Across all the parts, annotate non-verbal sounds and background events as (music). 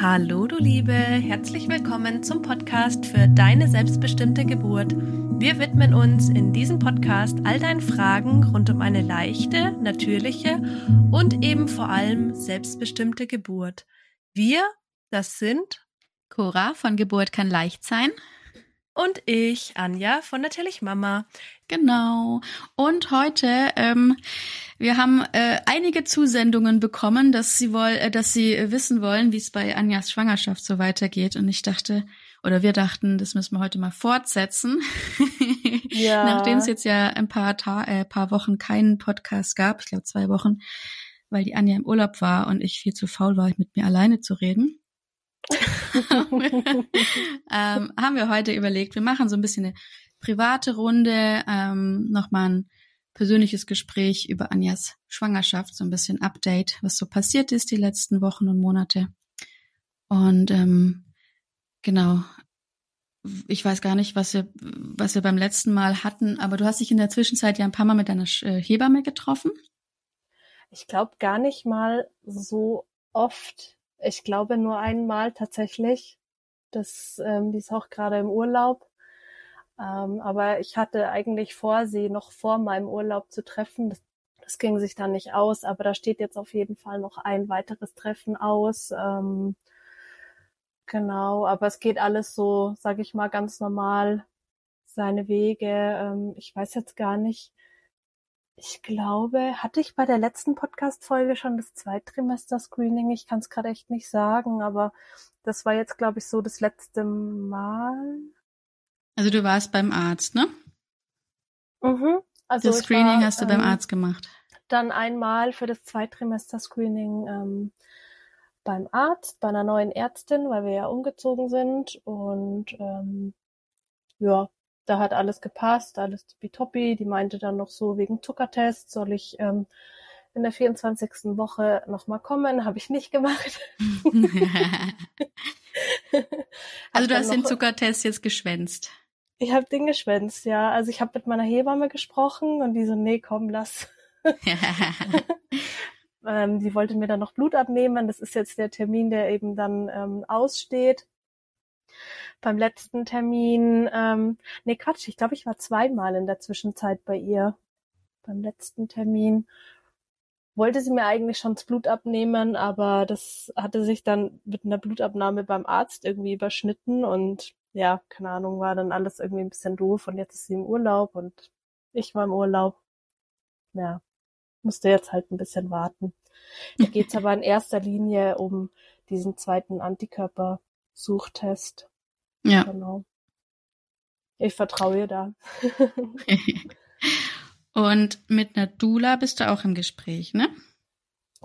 Hallo du Liebe, herzlich willkommen zum Podcast für deine selbstbestimmte Geburt. Wir widmen uns in diesem Podcast all deinen Fragen rund um eine leichte, natürliche und eben vor allem selbstbestimmte Geburt. Wir, das sind Cora von Geburt kann leicht sein und ich, Anja von Natürlich Mama. Genau. Und heute, ähm, wir haben äh, einige Zusendungen bekommen, dass sie woll, äh, dass sie wissen wollen, wie es bei Anjas Schwangerschaft so weitergeht. Und ich dachte, oder wir dachten, das müssen wir heute mal fortsetzen. (laughs) Ja. Nachdem es jetzt ja ein paar, Ta äh, paar Wochen keinen Podcast gab, ich glaube zwei Wochen, weil die Anja im Urlaub war und ich viel zu faul war, mit mir alleine zu reden. (laughs) ähm, haben wir heute überlegt, wir machen so ein bisschen eine private Runde, ähm, nochmal ein persönliches Gespräch über Anjas Schwangerschaft, so ein bisschen Update, was so passiert ist die letzten Wochen und Monate. Und ähm, genau, ich weiß gar nicht, was wir, was wir beim letzten Mal hatten, aber du hast dich in der Zwischenzeit ja ein paar Mal mit deiner äh, Hebamme getroffen. Ich glaube gar nicht mal so oft. Ich glaube nur einmal tatsächlich. Das, ähm, die ist auch gerade im Urlaub. Ähm, aber ich hatte eigentlich vor, sie noch vor meinem Urlaub zu treffen. Das, das ging sich dann nicht aus, aber da steht jetzt auf jeden Fall noch ein weiteres Treffen aus. Ähm, genau, aber es geht alles so, sage ich mal, ganz normal seine Wege. Ähm, ich weiß jetzt gar nicht, ich glaube, hatte ich bei der letzten Podcast-Folge schon das Zweittrimester-Screening? Ich kann es gerade echt nicht sagen, aber das war jetzt, glaube ich, so das letzte Mal. Also du warst beim Arzt, ne? Mhm. Also das Screening war, hast du beim ähm, Arzt gemacht. Dann einmal für das Zweitrimester-Screening ähm, beim Arzt, bei einer neuen Ärztin, weil wir ja umgezogen sind. Und ähm, ja, da hat alles gepasst, alles tippitoppi. Die meinte dann noch so wegen Zuckertest, soll ich ähm, in der 24. Woche nochmal kommen. Habe ich nicht gemacht. (laughs) also du hast den Zuckertest jetzt geschwänzt. Ich habe den geschwänzt, ja. Also ich habe mit meiner Hebamme gesprochen und die so, nee, komm, lass. (laughs) (laughs) ähm, die wollte mir dann noch Blut abnehmen. Das ist jetzt der Termin, der eben dann ähm, aussteht beim letzten Termin, ähm, nee, Quatsch, ich glaube, ich war zweimal in der Zwischenzeit bei ihr. Beim letzten Termin wollte sie mir eigentlich schon das Blut abnehmen, aber das hatte sich dann mit einer Blutabnahme beim Arzt irgendwie überschnitten und ja, keine Ahnung, war dann alles irgendwie ein bisschen doof und jetzt ist sie im Urlaub und ich war im Urlaub. Ja, musste jetzt halt ein bisschen warten. Da geht's aber in erster Linie um diesen zweiten Antikörpersuchtest. Ja. Genau. Ich vertraue ihr da. (laughs) Und mit einer Dula bist du auch im Gespräch, ne?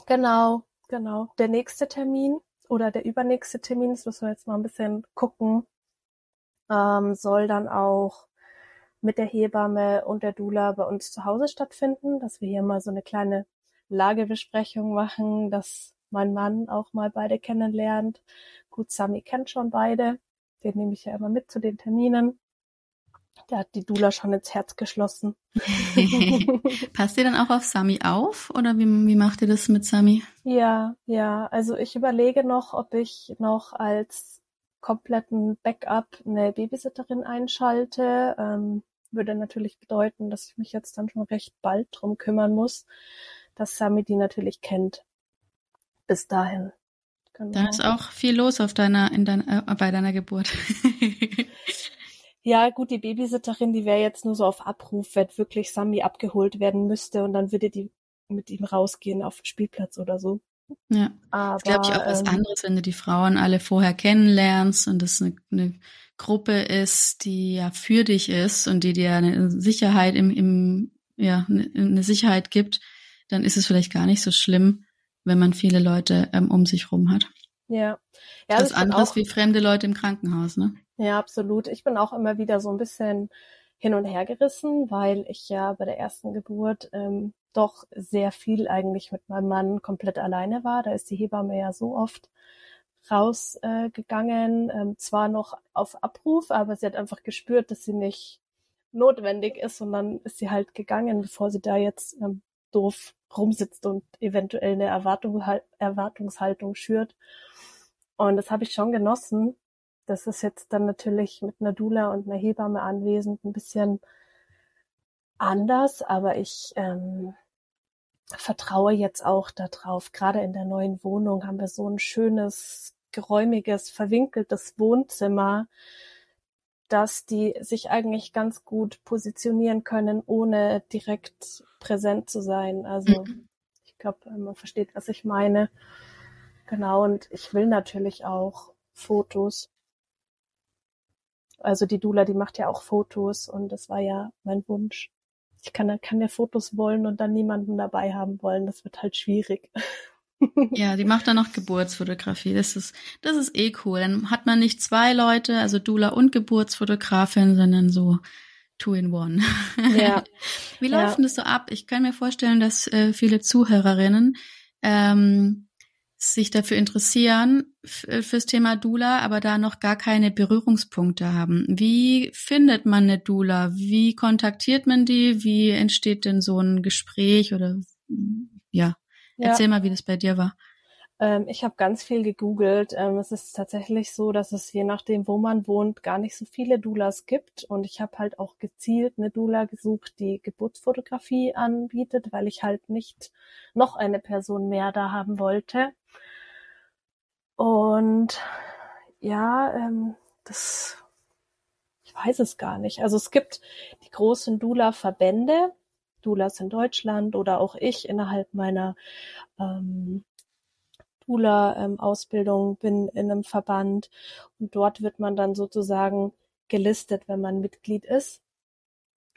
Genau, genau. Der nächste Termin oder der übernächste Termin, das müssen wir jetzt mal ein bisschen gucken, ähm, soll dann auch mit der Hebamme und der Dula bei uns zu Hause stattfinden, dass wir hier mal so eine kleine Lagebesprechung machen, dass mein Mann auch mal beide kennenlernt. Gut, Sami kennt schon beide. Den nehme ich ja immer mit zu den Terminen. Der hat die Dula schon ins Herz geschlossen. (laughs) Passt ihr dann auch auf Sami auf oder wie, wie macht ihr das mit Sami? Ja, ja. Also ich überlege noch, ob ich noch als kompletten Backup eine Babysitterin einschalte. Ähm, würde natürlich bedeuten, dass ich mich jetzt dann schon recht bald drum kümmern muss, dass Sami die natürlich kennt. Bis dahin. Genau. Da ist auch viel los auf deiner, in deiner, äh, bei deiner Geburt. (laughs) ja, gut, die Babysitterin, die wäre jetzt nur so auf Abruf, wenn wirklich Sami abgeholt werden müsste und dann würde die mit ihm rausgehen auf den Spielplatz oder so. Ja, Aber, das glaube ich auch was ähm, anderes, wenn du die Frauen alle vorher kennenlernst und das eine, eine Gruppe ist, die ja für dich ist und die dir eine Sicherheit im, im ja, eine Sicherheit gibt, dann ist es vielleicht gar nicht so schlimm, wenn man viele Leute ähm, um sich rum hat. Ja. ja das also ist anderes auch, wie fremde Leute im Krankenhaus, ne? Ja, absolut. Ich bin auch immer wieder so ein bisschen hin und her gerissen, weil ich ja bei der ersten Geburt ähm, doch sehr viel eigentlich mit meinem Mann komplett alleine war. Da ist die Hebamme ja so oft rausgegangen, äh, ähm, zwar noch auf Abruf, aber sie hat einfach gespürt, dass sie nicht notwendig ist und dann ist sie halt gegangen, bevor sie da jetzt ähm, doof rumsitzt und eventuell eine Erwartung, Erwartungshaltung schürt. Und das habe ich schon genossen. Das ist jetzt dann natürlich mit einer Dula und einer Hebamme anwesend ein bisschen anders, aber ich ähm, vertraue jetzt auch darauf. Gerade in der neuen Wohnung haben wir so ein schönes, geräumiges, verwinkeltes Wohnzimmer, dass die sich eigentlich ganz gut positionieren können, ohne direkt präsent zu sein. Also mhm. ich glaube, man versteht, was ich meine. Genau, und ich will natürlich auch Fotos. Also die Dula, die macht ja auch Fotos und das war ja mein Wunsch. Ich kann, kann ja Fotos wollen und dann niemanden dabei haben wollen. Das wird halt schwierig. (laughs) Ja, die macht dann noch Geburtsfotografie. Das ist, das ist eh cool. Dann hat man nicht zwei Leute, also Dula und Geburtsfotografin, sondern so two in one. Ja. (laughs) Wie läuft ja. denn das so ab? Ich kann mir vorstellen, dass äh, viele Zuhörerinnen ähm, sich dafür interessieren äh, fürs Thema Dula, aber da noch gar keine Berührungspunkte haben. Wie findet man eine Dula? Wie kontaktiert man die? Wie entsteht denn so ein Gespräch oder ja, ja. erzähl mal, wie das bei dir war. Ähm, ich habe ganz viel gegoogelt. Ähm, es ist tatsächlich so, dass es je nachdem, wo man wohnt, gar nicht so viele Doulas gibt. Und ich habe halt auch gezielt eine Doula gesucht, die Geburtsfotografie anbietet, weil ich halt nicht noch eine Person mehr da haben wollte. Und ja, ähm, das, ich weiß es gar nicht. Also es gibt die großen Doula-Verbände, Doulas in Deutschland oder auch ich innerhalb meiner ähm, Doula-Ausbildung ähm, bin in einem Verband und dort wird man dann sozusagen gelistet, wenn man Mitglied ist.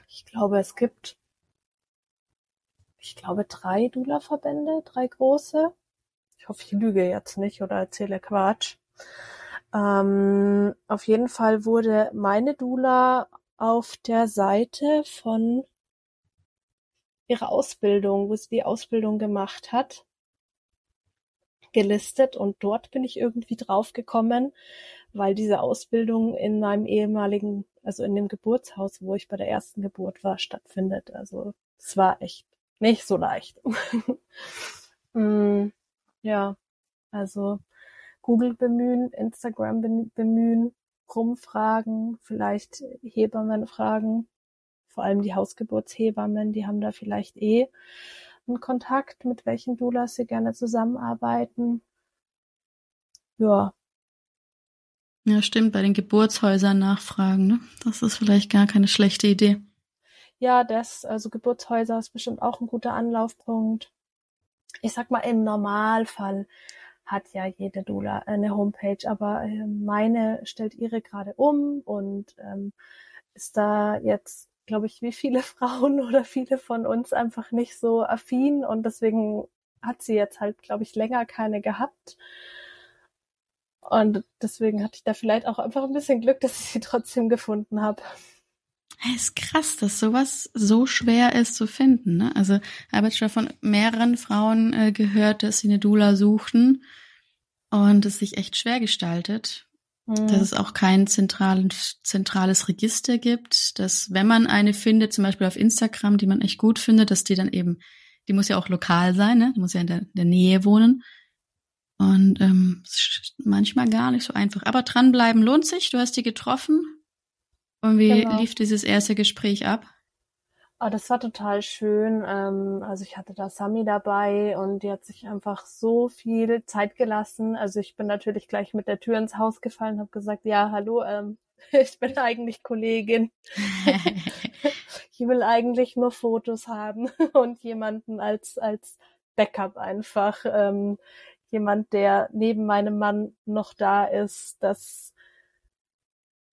Ich glaube, es gibt, ich glaube, drei Doula-Verbände, drei große. Ich hoffe, ich lüge jetzt nicht oder erzähle Quatsch. Ähm, auf jeden Fall wurde meine Dula auf der Seite von ihrer Ausbildung, wo sie die Ausbildung gemacht hat, gelistet und dort bin ich irgendwie draufgekommen, weil diese Ausbildung in meinem ehemaligen, also in dem Geburtshaus, wo ich bei der ersten Geburt war, stattfindet. Also es war echt nicht so leicht. (laughs) mm, ja, also Google bemühen, Instagram bemühen, rumfragen, vielleicht Hebammen fragen, vor allem die Hausgeburtshebammen, die haben da vielleicht eh einen Kontakt, mit welchen Doulas sie gerne zusammenarbeiten. Ja. Ja, stimmt, bei den Geburtshäusern nachfragen, ne? Das ist vielleicht gar keine schlechte Idee. Ja, das, also Geburtshäuser ist bestimmt auch ein guter Anlaufpunkt. Ich sag mal, im Normalfall hat ja jede Dula eine Homepage, aber äh, meine stellt ihre gerade um und ähm, ist da jetzt glaube ich, wie viele (laughs) Frauen oder viele von uns einfach nicht so affin und deswegen hat sie jetzt halt, glaube ich, länger keine gehabt. Und deswegen hatte ich da vielleicht auch einfach ein bisschen Glück, dass ich sie trotzdem gefunden habe. Es ist krass, dass sowas so schwer ist zu finden. Ne? Also ich habe jetzt schon von mehreren Frauen äh, gehört, dass sie eine Dula suchten und es sich echt schwer gestaltet dass mhm. es auch kein zentrales, zentrales Register gibt, dass wenn man eine findet, zum Beispiel auf Instagram, die man echt gut findet, dass die dann eben, die muss ja auch lokal sein, ne? die muss ja in der, in der Nähe wohnen. Und ähm, manchmal gar nicht so einfach. Aber dranbleiben lohnt sich. Du hast die getroffen. Und wie genau. lief dieses erste Gespräch ab? Oh, das war total schön. Ähm, also ich hatte da Sami dabei und die hat sich einfach so viel Zeit gelassen. Also ich bin natürlich gleich mit der Tür ins Haus gefallen, habe gesagt, ja, hallo, ähm, (laughs) ich bin eigentlich Kollegin. (laughs) ich will eigentlich nur Fotos haben (laughs) und jemanden als als Backup einfach. Ähm, jemand, der neben meinem Mann noch da ist, das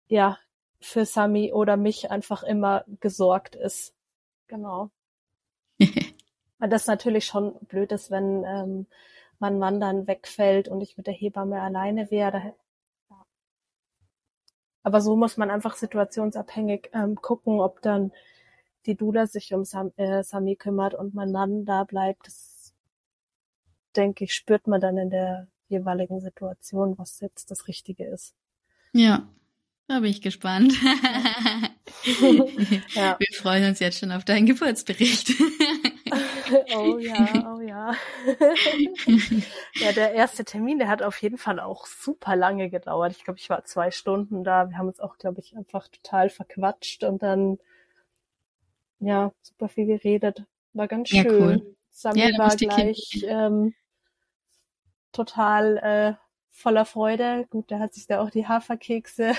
ja für Sami oder mich einfach immer gesorgt ist. Genau. (laughs) Weil das natürlich schon blöd ist, wenn ähm, mein Mann dann wegfällt und ich mit der Hebamme alleine wäre. Ja. Aber so muss man einfach situationsabhängig ähm, gucken, ob dann die Dula sich um Sam, äh, Sami kümmert und mein Mann da bleibt. Das denke ich, spürt man dann in der jeweiligen Situation, was jetzt das Richtige ist. Ja, da bin ich gespannt. ja. (laughs) (laughs) Wir freuen uns jetzt schon auf deinen Geburtsbericht. (laughs) oh ja, oh ja. (laughs) Ja. der erste Termin, der hat auf jeden Fall auch super lange gedauert. Ich glaube, ich war zwei Stunden da. Wir haben uns auch, glaube ich, einfach total verquatscht und dann ja super viel geredet. War ganz schön. Ja, cool. Sami ja, war gleich ähm, total äh, voller Freude. Gut, der hat sich da auch die Haferkekse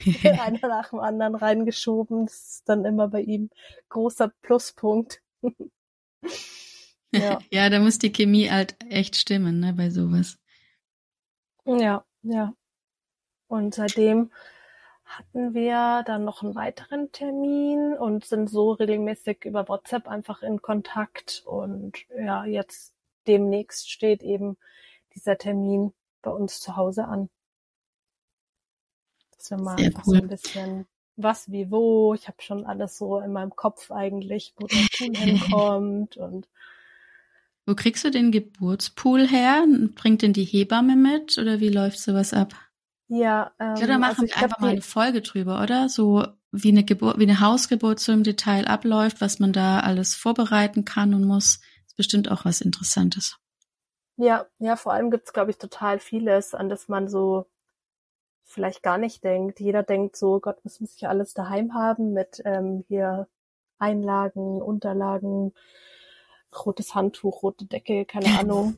(laughs) (laughs) einer nach dem anderen reingeschoben. Das ist dann immer bei ihm großer Pluspunkt. (laughs) ja. ja, da muss die Chemie halt echt stimmen, ne, bei sowas. Ja, ja. Und seitdem hatten wir dann noch einen weiteren Termin und sind so regelmäßig über WhatsApp einfach in Kontakt. Und ja, jetzt demnächst steht eben dieser Termin bei uns zu Hause an. Wir mal Sehr cool. so ein bisschen was wie wo. Ich habe schon alles so in meinem Kopf eigentlich, wo der Pool hinkommt und wo kriegst du den Geburtspool her? Bringt denn die Hebamme mit oder wie läuft sowas ab? Ja, ähm, ja, da machen also wir einfach mal eine Folge drüber, oder? So wie eine Geburt, wie eine Hausgeburt so im Detail abläuft, was man da alles vorbereiten kann und muss. Ist bestimmt auch was Interessantes. Ja, ja, vor allem gibt's, glaube ich, total vieles, an das man so vielleicht gar nicht denkt. Jeder denkt so, Gott, was muss ich alles daheim haben mit ähm, hier Einlagen, Unterlagen, rotes Handtuch, rote Decke, keine (laughs) Ahnung.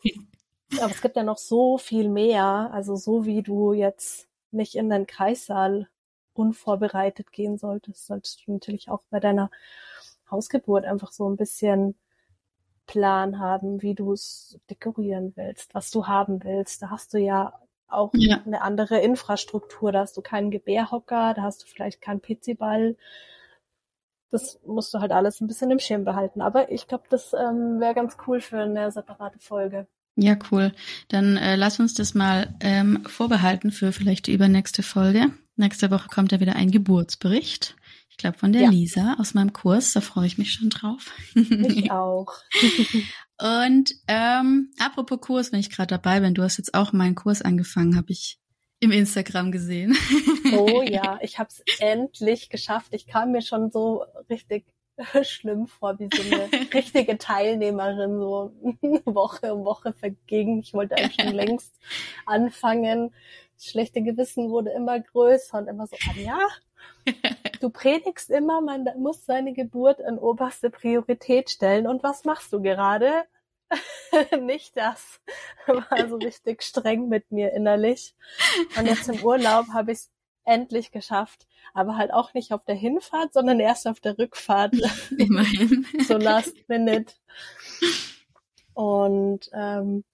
Aber es gibt ja noch so viel mehr. Also so wie du jetzt nicht in den Kreissaal unvorbereitet gehen solltest, solltest du natürlich auch bei deiner Hausgeburt einfach so ein bisschen Plan haben, wie du es dekorieren willst, was du haben willst. Da hast du ja auch ja. eine andere Infrastruktur. Da hast du keinen Gebärhocker, da hast du vielleicht keinen PC-Ball. Das musst du halt alles ein bisschen im Schirm behalten. Aber ich glaube, das ähm, wäre ganz cool für eine separate Folge. Ja, cool. Dann äh, lass uns das mal ähm, vorbehalten für vielleicht die übernächste Folge. Nächste Woche kommt ja wieder ein Geburtsbericht. Ich glaube von der ja. Lisa aus meinem Kurs. Da freue ich mich schon drauf. Ich (laughs) auch. Und ähm, apropos Kurs, wenn ich gerade dabei bin, du hast jetzt auch meinen Kurs angefangen, habe ich im Instagram gesehen. Oh ja, (laughs) ich habe es endlich geschafft. Ich kam mir schon so richtig (laughs) schlimm vor, wie so eine richtige Teilnehmerin, so Woche um Woche verging. Ich wollte eigentlich schon längst anfangen. Das schlechte Gewissen wurde immer größer und immer so, Anja, du predigst immer, man muss seine Geburt an oberste Priorität stellen. Und was machst du gerade? (laughs) Nicht das. War so richtig streng mit mir innerlich. Und jetzt im Urlaub habe ich es endlich geschafft, aber halt auch nicht auf der Hinfahrt, sondern erst auf der Rückfahrt. (laughs) Immerhin. so last minute. Und ähm,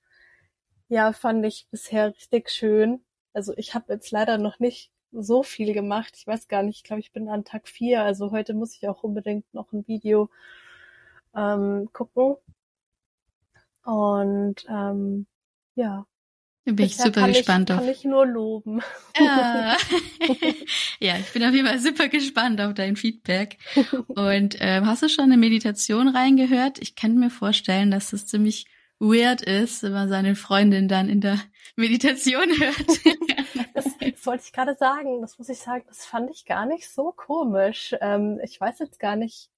ja, fand ich bisher richtig schön. Also ich habe jetzt leider noch nicht so viel gemacht. Ich weiß gar nicht, ich glaube, ich bin an Tag vier. Also heute muss ich auch unbedingt noch ein Video ähm, gucken. Und ähm, ja, da bin ich super gespannt ich, auf. Kann ich nur loben. Ja. (laughs) ja, ich bin auf jeden Fall super gespannt auf dein Feedback. Und ähm, hast du schon eine Meditation reingehört? Ich kann mir vorstellen, dass das ziemlich weird ist, wenn man seine Freundin dann in der Meditation hört. Wollte ich gerade sagen. Das muss ich sagen, das fand ich gar nicht so komisch. Ähm, ich weiß jetzt gar nicht,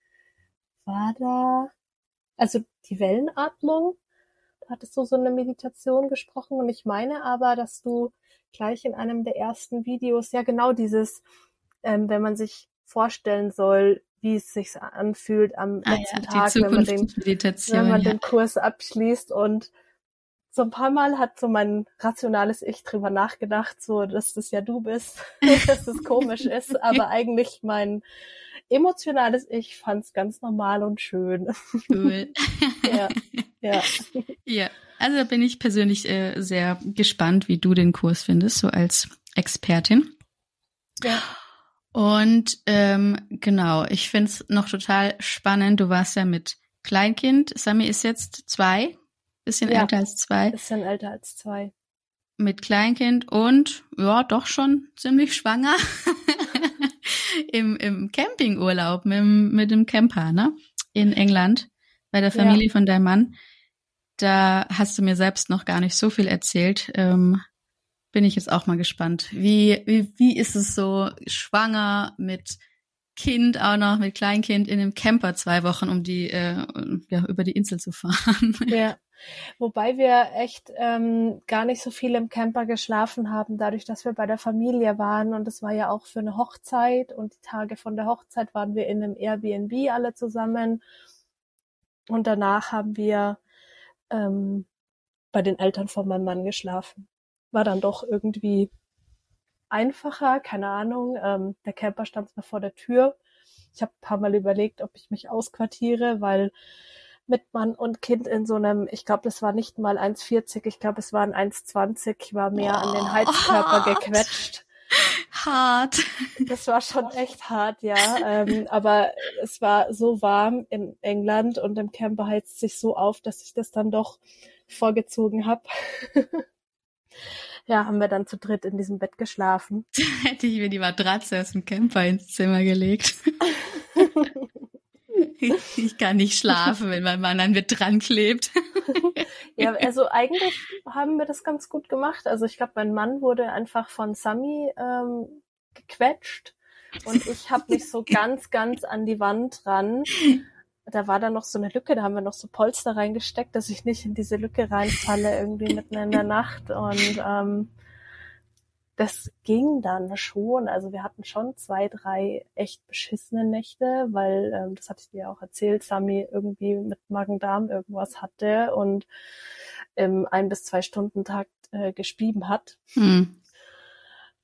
war da, also die Wellenatmung hattest du so eine Meditation gesprochen und ich meine aber, dass du gleich in einem der ersten Videos ja genau dieses, ähm, wenn man sich vorstellen soll, wie es sich anfühlt am ah, letzten ja, Tag, wenn man, den, wenn man ja. den Kurs abschließt und so ein paar Mal hat so mein rationales Ich drüber nachgedacht, so dass das ja du bist, (laughs) dass das komisch ist, aber (laughs) eigentlich mein emotionales Ich fand es ganz normal und schön. Cool. (laughs) ja, ja. Ja, also da bin ich persönlich äh, sehr gespannt, wie du den Kurs findest, so als Expertin. Ja. Und ähm, genau, ich finde es noch total spannend. Du warst ja mit Kleinkind. Sami ist jetzt zwei, bisschen ja, älter als zwei. Bisschen älter als zwei. Mit Kleinkind und ja, doch schon ziemlich schwanger. (laughs) Im, im Campingurlaub mit, mit dem Camper, ne? In England, bei der Familie ja. von deinem Mann. Da hast du mir selbst noch gar nicht so viel erzählt. Ähm, bin ich jetzt auch mal gespannt. Wie, wie, wie ist es so, schwanger mit Kind auch noch, mit Kleinkind in einem Camper zwei Wochen, um die, äh, ja, über die Insel zu fahren? Ja, (laughs) Wobei wir echt ähm, gar nicht so viel im Camper geschlafen haben, dadurch, dass wir bei der Familie waren und es war ja auch für eine Hochzeit und die Tage von der Hochzeit waren wir in einem Airbnb alle zusammen und danach haben wir ähm, bei den Eltern von meinem Mann geschlafen. War dann doch irgendwie einfacher, keine Ahnung. Ähm, der Camper stand zwar vor der Tür. Ich habe ein paar Mal überlegt, ob ich mich ausquartiere, weil mit Mann und Kind in so einem, ich glaube, das war nicht mal 1,40, ich glaube, es waren 1,20, ich war mehr oh, an den Heizkörper hart. (laughs) gequetscht. Hart. Das war schon echt hart, ja. ähm, aber es war so warm in England und im Camper heizt sich so auf, dass ich das dann doch vorgezogen habe. ja, haben wir dann zu dritt in diesem Bett geschlafen. (laughs) Hätte ich mir die Matratze aus dem Camper ins Zimmer gelegt. (laughs) (laughs) ich kann nicht schlafen, wenn mein Mann an mir dran klebt. (laughs) ja, also eigentlich haben wir das ganz gut gemacht. Also ich glaube, mein Mann wurde einfach von Sami ähm, gequetscht und ich habe mich so ganz, ganz an die Wand ran da war da noch so eine Lücke, da haben wir noch so Polster reingesteckt, dass ich nicht in diese Lücke reinfalle, irgendwie mitten in der Nacht. Und ähm, das ging dann schon. Also wir hatten schon zwei, drei echt beschissene Nächte, weil, ähm, das hatte ich dir auch erzählt, Sami irgendwie mit Magen-Darm irgendwas hatte und im ein bis zwei Stunden Takt äh, gespieben hat. Hm.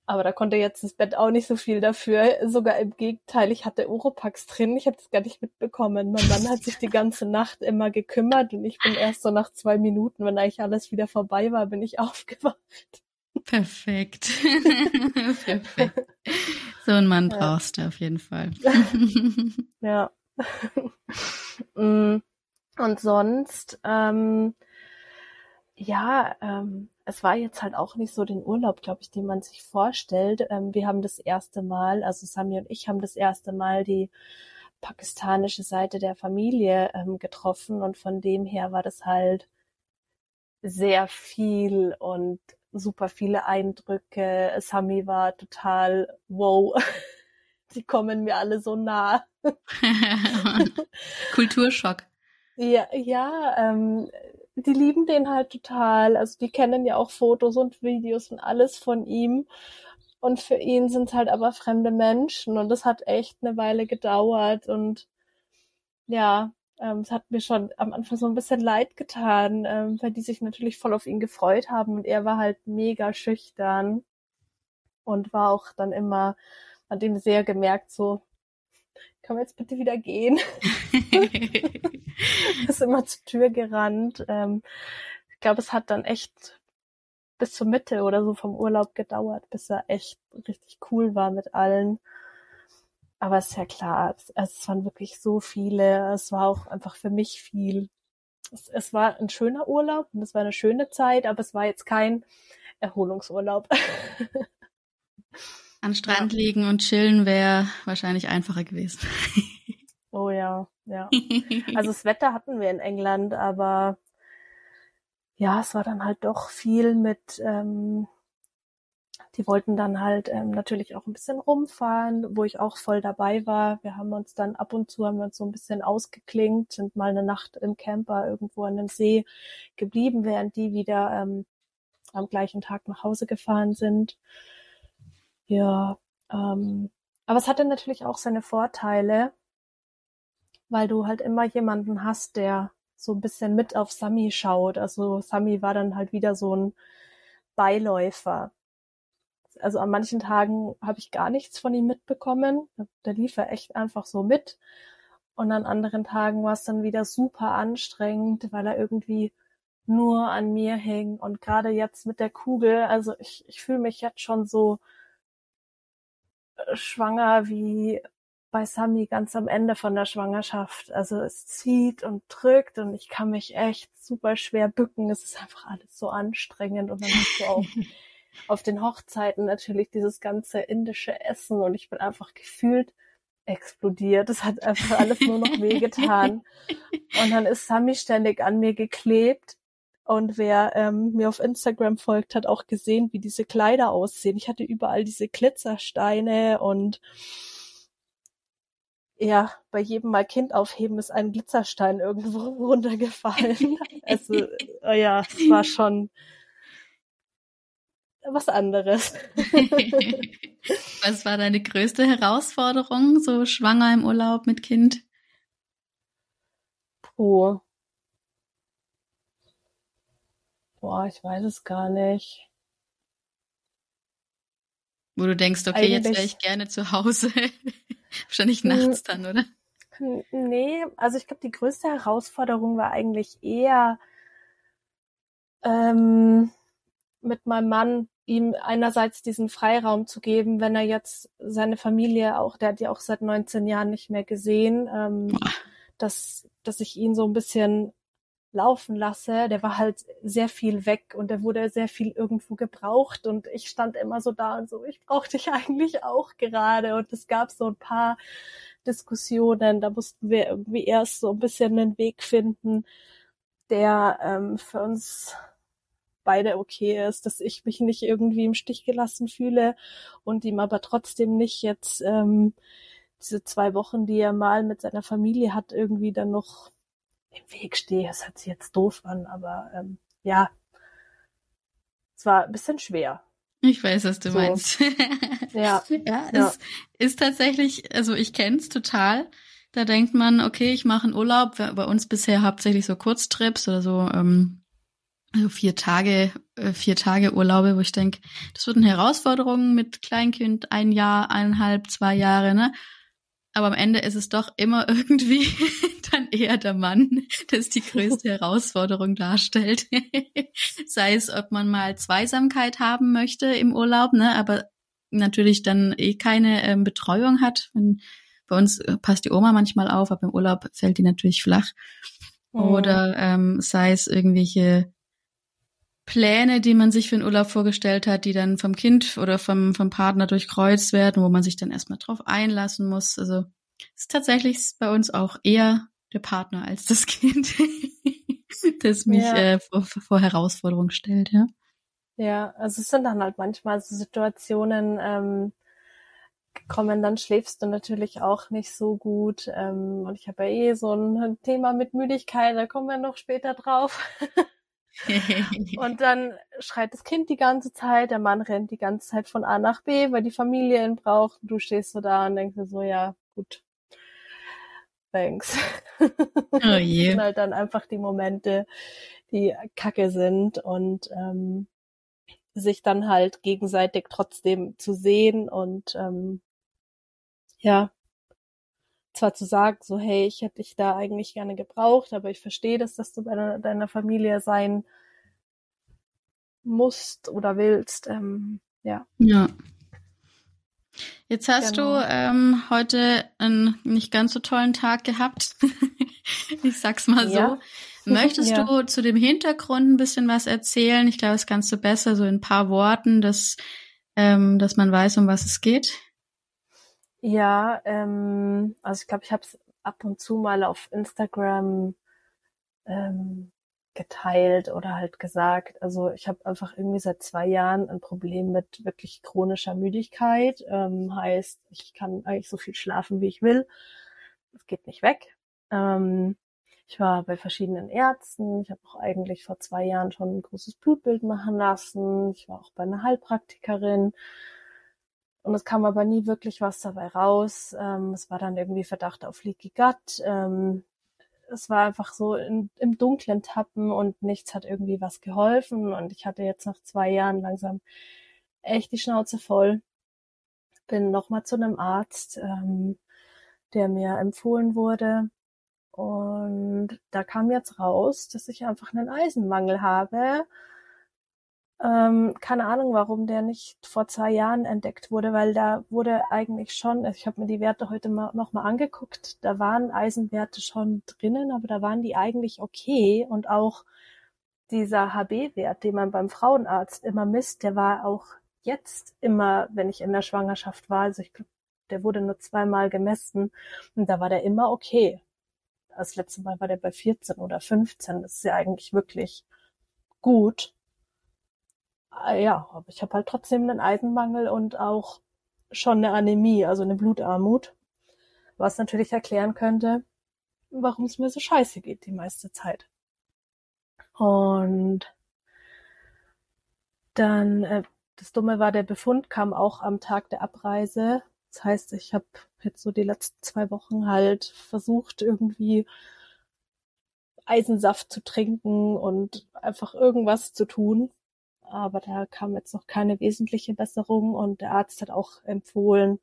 Aber da konnte jetzt das Bett auch nicht so viel dafür. Sogar im Gegenteil, ich hatte Oropax drin. Ich habe das gar nicht mitbekommen. Mein Mann hat sich die ganze Nacht immer gekümmert und ich bin erst so nach zwei Minuten, wenn eigentlich alles wieder vorbei war, bin ich (laughs) aufgewacht. Perfekt. (laughs) Perfekt. (laughs) So einen Mann ja. brauchst du auf jeden Fall. ja. (laughs) Mm. und sonst, ähm, ja, ähm, es war jetzt halt auch nicht so den Urlaub, glaube ich, den man sich vorstellt. Ähm, wir haben das erste Mal, also Sami und ich haben das erste Mal die pakistanische Seite der Familie ähm, getroffen und von dem her war das halt sehr viel und super viele Eindrücke. Sami war total wow. (laughs) Die kommen mir alle so nah. (laughs) Kulturschock. Ja, ja, ähm, die lieben den halt total. Also die kennen ja auch Fotos und Videos und alles von ihm. Und für ihn sind es halt aber fremde Menschen und das hat echt eine Weile gedauert und ja, ähm, es hat mir schon am Anfang so ein bisschen leid getan, ähm, weil die sich natürlich voll auf ihn gefreut haben und er war halt mega schüchtern und war auch dann immer an dem sehr gemerkt so, kann man jetzt bitte wieder gehen? (laughs) (laughs) ist immer zur Tür gerannt. Ähm, ich glaube, es hat dann echt bis zur Mitte oder so vom Urlaub gedauert, bis er echt richtig cool war mit allen. Aber ist ja klar, es, es waren wirklich so viele. Es war auch einfach für mich viel. Es, es war ein schöner Urlaub und es war eine schöne Zeit, aber es war jetzt kein Erholungsurlaub. (laughs) An Strand ja. liegen und chillen wäre wahrscheinlich einfacher gewesen. Oh ja, ja. (laughs) Also das Wetter hatten wir in England, aber ja, es war dann halt doch viel mit, ähm, die wollten dann halt ähm, natürlich auch ein bisschen rumfahren, wo ich auch voll dabei war. Wir haben uns dann ab und zu haben wir uns so ein bisschen ausgeklingt, sind mal eine Nacht im Camper irgendwo an dem See geblieben, während die wieder ähm, am gleichen Tag nach Hause gefahren sind. Ja, ähm, aber es hatte natürlich auch seine Vorteile weil du halt immer jemanden hast, der so ein bisschen mit auf Sami schaut. Also Sami war dann halt wieder so ein Beiläufer. Also an manchen Tagen habe ich gar nichts von ihm mitbekommen. Da lief er echt einfach so mit. Und an anderen Tagen war es dann wieder super anstrengend, weil er irgendwie nur an mir hing. Und gerade jetzt mit der Kugel, also ich, ich fühle mich jetzt schon so äh, schwanger wie bei Sami ganz am Ende von der Schwangerschaft. Also es zieht und drückt und ich kann mich echt super schwer bücken. Es ist einfach alles so anstrengend und dann hast du auch (laughs) auf den Hochzeiten natürlich dieses ganze indische Essen und ich bin einfach gefühlt explodiert. Es hat einfach alles nur noch wehgetan. (laughs) Und dann ist Sami ständig an mir geklebt. Und wer ähm, mir auf Instagram folgt, hat auch gesehen, wie diese Kleider aussehen. Ich hatte überall diese Glitzersteine und ja, bei jedem Mal Kind aufheben ist ein Glitzerstein irgendwo (laughs) runtergefallen. also, äh, ja, es war schon was anderes. (laughs) was war deine größte Herausforderung, so schwanger im Urlaub mit Kind? Puh. Boah, ich weiß es gar nicht. Wo du denkst, okay, Eigentlich, jetzt wäre ich gerne zu Hause. (laughs) Wahrscheinlich nachts dann, oder? Nee, also ich glaube, die größte Herausforderung war eigentlich eher ähm, mit meinem Mann ihm einerseits diesen Freiraum zu geben, wenn er jetzt seine Familie auch, der hat ja auch seit 19 Jahren nicht mehr gesehen, ähm, dass, dass ich ihn so ein bisschen laufen lasse. Der war halt sehr viel weg und der wurde sehr viel irgendwo gebraucht und ich stand immer so da und so, ich brauche dich (laughs) eigentlich auch gerade und es gab so ein paar Diskussionen, da mussten wir irgendwie erst so ein bisschen einen Weg finden, der ähm, für uns beide okay ist, dass ich mich nicht irgendwie im Stich gelassen fühle und ihm aber trotzdem nicht jetzt ähm, diese zwei Wochen, die er mal mit seiner Familie hat, irgendwie dann noch im Weg stehe. Das hört sich jetzt doof an, aber ähm, ja, es war ein bisschen schwer. Ich weiß, was du so. meinst. (laughs) ja. ja, es ja. ist tatsächlich, also ich kenn's total. Da denkt man, okay, ich mache einen Urlaub. Bei uns bisher hauptsächlich so Kurztrips oder so, ähm, so vier Tage, äh, vier Tage Urlaube, wo ich denke, das wird eine Herausforderung mit Kleinkind, ein Jahr, eineinhalb, zwei Jahre, ne? Aber am Ende ist es doch immer (laughs) irgendwie dann eher der Mann, (laughs) das die größte Herausforderung darstellt. (laughs) Sei es, ob man mal Zweisamkeit haben möchte im Urlaub, ne, aber natürlich dann eh keine ähm, Betreuung hat. Wenn, bei uns äh, passt die Oma manchmal auf, aber im Urlaub fällt die natürlich flach. Mhm. Oder ähm, sei es irgendwelche Pläne, die man sich für den Urlaub vorgestellt hat, die dann vom Kind oder vom, vom Partner durchkreuzt werden, wo man sich dann erstmal drauf einlassen muss. Also es ist tatsächlich bei uns auch eher der Partner als das (laughs) Kind, das mich ja. äh, vor, vor Herausforderungen stellt, ja. Ja, also es sind dann halt manchmal so Situationen, ähm, gekommen, dann schläfst du natürlich auch nicht so gut. Ähm, und ich habe ja eh so ein Thema mit Müdigkeit, da kommen wir noch später drauf. (laughs) und dann schreit das Kind die ganze Zeit, der Mann rennt die ganze Zeit von A nach B, weil die Familie ihn braucht. Und du stehst so da und denkst dir so, ja, gut. Thanks. Oh (laughs) je. das sind halt dann einfach die Momente, die kacke sind und ähm, sich dann halt gegenseitig trotzdem zu sehen und ähm, ja, zwar zu sagen, so hey, ich hätte dich da eigentlich gerne gebraucht, aber ich verstehe das, dass du bei deiner, deiner Familie sein musst oder willst. Ähm, ja. Ja. Jetzt hast genau. du ähm, heute einen nicht ganz so tollen Tag gehabt. (laughs) ich sag's mal ja. so. (laughs) Möchtest ja. du zu dem Hintergrund ein bisschen was erzählen? Ich glaube, das kannst du besser so in ein paar Worten, dass, ähm, dass man weiß, um was es geht. Ja, ähm, also ich glaube, ich habe es ab und zu mal auf Instagram ähm, geteilt oder halt gesagt. Also ich habe einfach irgendwie seit zwei Jahren ein Problem mit wirklich chronischer Müdigkeit. Ähm, heißt, ich kann eigentlich so viel schlafen, wie ich will. Es geht nicht weg. Ähm, ich war bei verschiedenen Ärzten. Ich habe auch eigentlich vor zwei Jahren schon ein großes Blutbild machen lassen. Ich war auch bei einer Heilpraktikerin. Und es kam aber nie wirklich was dabei raus. Ähm, es war dann irgendwie Verdacht auf Leaky Gut. Ähm, es war einfach so in, im dunklen Tappen und nichts hat irgendwie was geholfen. Und ich hatte jetzt nach zwei Jahren langsam echt die Schnauze voll. Bin nochmal zu einem Arzt, ähm, der mir empfohlen wurde. Und da kam jetzt raus, dass ich einfach einen Eisenmangel habe ähm, keine Ahnung, warum der nicht vor zwei Jahren entdeckt wurde, weil da wurde eigentlich schon, also ich habe mir die Werte heute mal, noch mal angeguckt, da waren Eisenwerte schon drinnen, aber da waren die eigentlich okay und auch dieser HB-Wert, den man beim Frauenarzt immer misst, der war auch jetzt immer, wenn ich in der Schwangerschaft war, also ich glaube, der wurde nur zweimal gemessen und da war der immer okay. Das letzte Mal war der bei 14 oder 15. Das ist ja eigentlich wirklich gut. Ah, ja, aber ich habe halt trotzdem einen Eisenmangel und auch schon eine Anämie, also eine Blutarmut. Was natürlich erklären könnte, warum es mir so scheiße geht die meiste Zeit. Und dann, äh, das Dumme war, der Befund kam auch am Tag der Abreise. Das heißt, ich habe jetzt so die letzten zwei Wochen halt versucht, irgendwie Eisensaft zu trinken und einfach irgendwas zu tun. Aber da kam jetzt noch keine wesentliche Besserung und der Arzt hat auch empfohlen,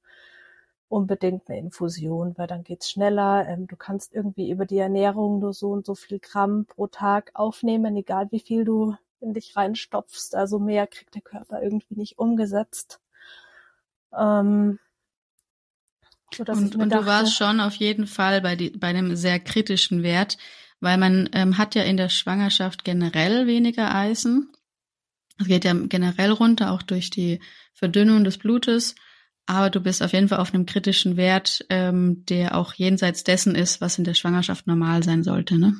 unbedingt eine Infusion, weil dann geht's schneller. Ähm, du kannst irgendwie über die Ernährung nur so und so viel Gramm pro Tag aufnehmen, egal wie viel du in dich reinstopfst. Also mehr kriegt der Körper irgendwie nicht umgesetzt. Ähm, und, und dachte, du warst schon auf jeden Fall bei, die, bei einem sehr kritischen Wert, weil man ähm, hat ja in der Schwangerschaft generell weniger Eisen. Es geht ja generell runter, auch durch die Verdünnung des Blutes. Aber du bist auf jeden Fall auf einem kritischen Wert, ähm, der auch jenseits dessen ist, was in der Schwangerschaft normal sein sollte, ne?